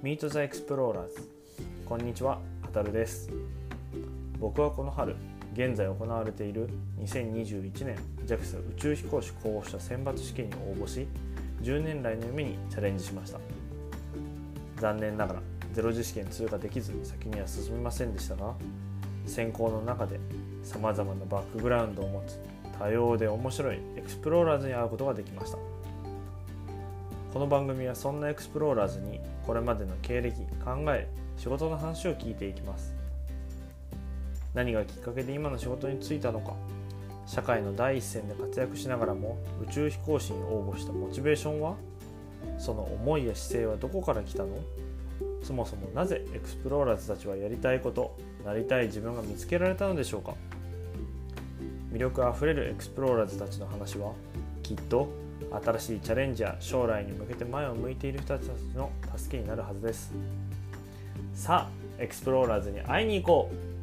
Meet the Explorers こんにちは、はたるです。僕はこの春現在行われている2021年 JAXA 宇宙飛行士候補者選抜試験に応募し10年来の夢にチャレンジしました。残念ながらゼロ次試験通過できず先には進みませんでしたが選考の中でさまざまなバックグラウンドを持つ多様で面白いエクスプローラーズに会うことができました。この番組はそんなエクスプローラーズにこれまでの経歴考え仕事の話を聞いていきます。何がきっかけで今の仕事に就いたのか。社会の第一線で活躍しながらも宇宙飛行士に応募したモチベーションは。その思いや姿勢はどこから来たの？そもそもなぜエクスプローラーズたちはやりたいことなりたい自分が見つけられたのでしょうか？魅力あふれるエクスプローラーズたちの話はきっと新しいチャレンジや将来に向けて前を向いている人たちの助けになるはずです。さあエクスプローラーズに会いに行こう。